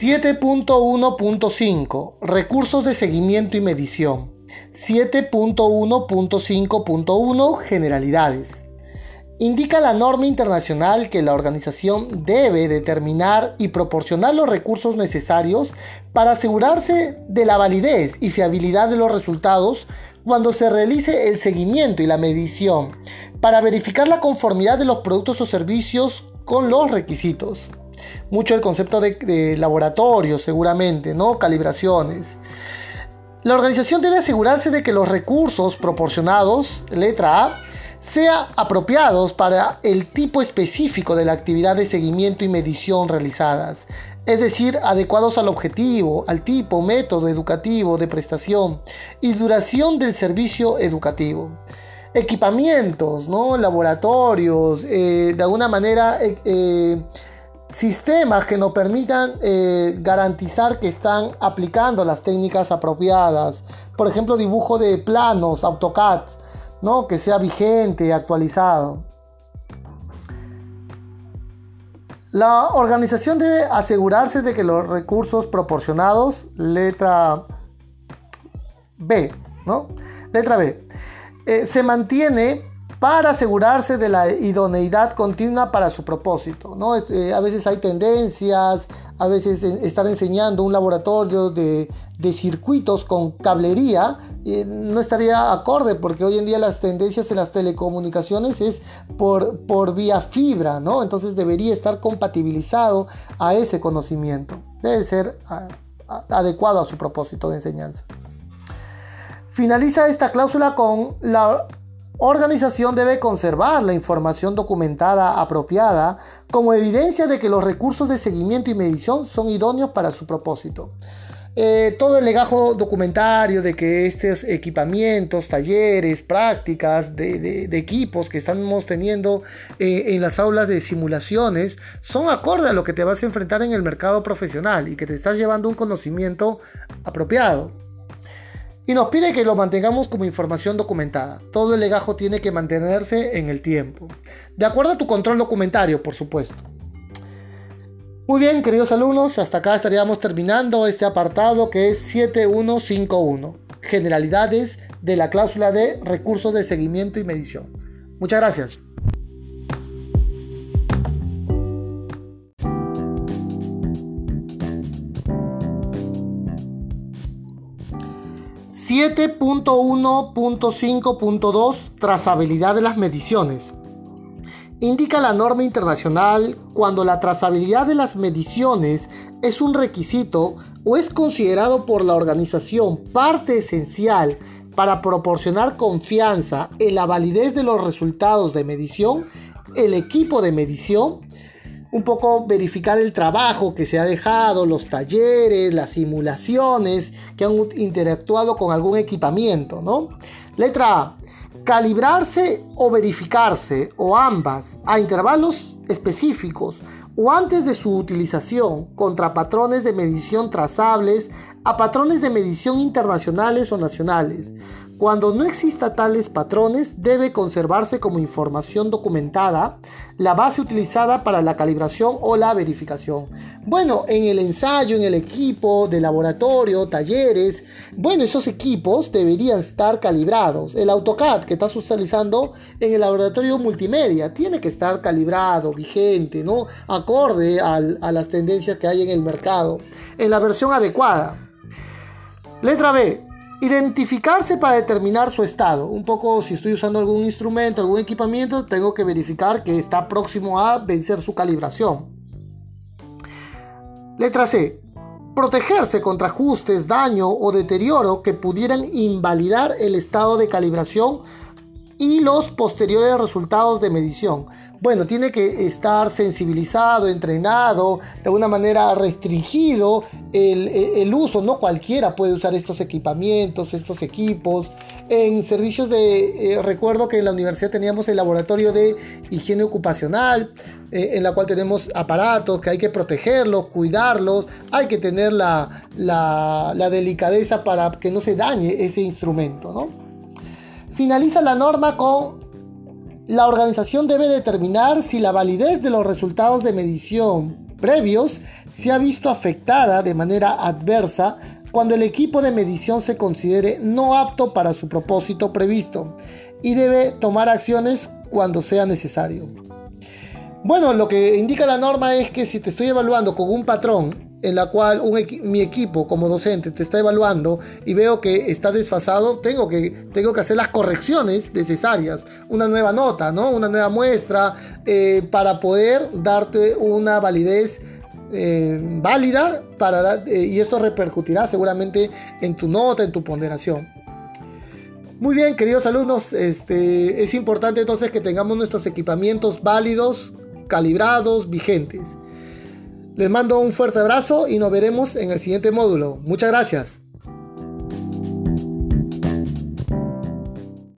7.1.5 Recursos de seguimiento y medición. 7.1.5.1 Generalidades. Indica la norma internacional que la organización debe determinar y proporcionar los recursos necesarios para asegurarse de la validez y fiabilidad de los resultados cuando se realice el seguimiento y la medición, para verificar la conformidad de los productos o servicios con los requisitos. Mucho el concepto de, laboratorio, seguramente, ¿no? Calibraciones. La organización debe asegurarse de que los recursos proporcionados, letra A, sean apropiados para el tipo específico de la actividad de seguimiento y medición realizadas, es decir, adecuados al objetivo, al tipo, método educativo de prestación y duración del servicio educativo. Equipamientos, ¿no? laboratorios, eh, de alguna manera eh, eh, sistemas que nos permitan garantizar que están aplicando las técnicas apropiadas. Por ejemplo, dibujo de planos, AutoCAD, ¿no? que sea vigente, actualizado. La organización debe asegurarse de que los recursos proporcionados, letra B, ¿no? Letra B, eh, se mantiene para asegurarse de la idoneidad continua para su propósito. ¿no? Eh, a veces hay tendencias, a veces estar enseñando un laboratorio de, circuitos con cablería eh, no estaría acorde porque hoy en día las tendencias en las telecomunicaciones es por, por vía fibra, ¿no? entonces debería estar compatibilizado a ese conocimiento, debe ser adecuado a su propósito de enseñanza. Finaliza esta cláusula con la organización debe conservar la información documentada apropiada como evidencia de que los recursos de seguimiento y medición son idóneos para su propósito. Eh, todo el legajo documentario de que estos equipamientos, talleres, prácticas de, equipos que estamos teniendo eh, en las aulas de simulaciones son acorde a lo que te vas a enfrentar en el mercado profesional y que te estás llevando un conocimiento apropiado y nos pide que lo mantengamos como información documentada. Todo el legajo tiene que mantenerse en el tiempo. De acuerdo a tu control documentario, por supuesto. Muy bien, queridos alumnos, hasta acá estaríamos terminando este apartado que es 7151. Generalidades de la cláusula de recursos de seguimiento y medición. Muchas gracias. 7.1.5.2 Trazabilidad de las mediciones. Indica la norma internacional cuando la trazabilidad de las mediciones es un requisito o es considerado por la organización parte esencial para proporcionar confianza en la validez de los resultados de medición, el equipo de medición un poco verificar el trabajo que se ha dejado, los talleres, las simulaciones que han interactuado con algún equipamiento, ¿no? Letra A. Calibrarse o verificarse, o ambas, a intervalos específicos o antes de su utilización contra patrones de medición trazables a patrones de medición internacionales o nacionales cuando no exista tales patrones, debe conservarse como información documentada la base utilizada para la calibración o la verificación. Bueno, en el ensayo, en el equipo de laboratorio, talleres, bueno, esos equipos deberían estar calibrados. El AutoCAD que estás utilizando en el laboratorio multimedia tiene que estar calibrado, vigente, ¿no? Acorde a las tendencias que hay en el mercado, en la versión adecuada. Letra B. Identificarse para determinar su estado. Un poco si estoy usando algún instrumento, algún equipamiento, tengo que verificar que está próximo a vencer su calibración. Letra C. Protegerse contra ajustes, daño o deterioro que pudieran invalidar el estado de calibración y los posteriores resultados de medición bueno, tiene que estar sensibilizado, entrenado, de alguna manera restringido el, uso. No cualquiera puede usar estos equipamientos, estos equipos. En servicios de, eh, recuerdo que en la universidad teníamos el laboratorio de higiene ocupacional, eh, en la cual tenemos aparatos que hay que protegerlos, cuidarlos, hay que tener la, la delicadeza para que no se dañe ese instrumento. ¿no? Finaliza la norma con la organización debe determinar si la validez de los resultados de medición previos se ha visto afectada de manera adversa cuando el equipo de medición se considere no apto para su propósito previsto y debe tomar acciones cuando sea necesario. Bueno, lo que indica la norma es que si te estoy evaluando con un patrón en la cual mi equipo como docente te está evaluando y veo que está desfasado, tengo que, tengo que hacer las correcciones necesarias, una nueva nota, ¿no? una nueva muestra, eh, para poder darte una validez eh, válida para, eh, y esto repercutirá seguramente en tu nota, en tu ponderación. Muy bien, queridos alumnos, este, es importante entonces que tengamos nuestros equipamientos válidos, calibrados, vigentes. Les mando un fuerte abrazo y nos veremos en el siguiente módulo. Muchas gracias.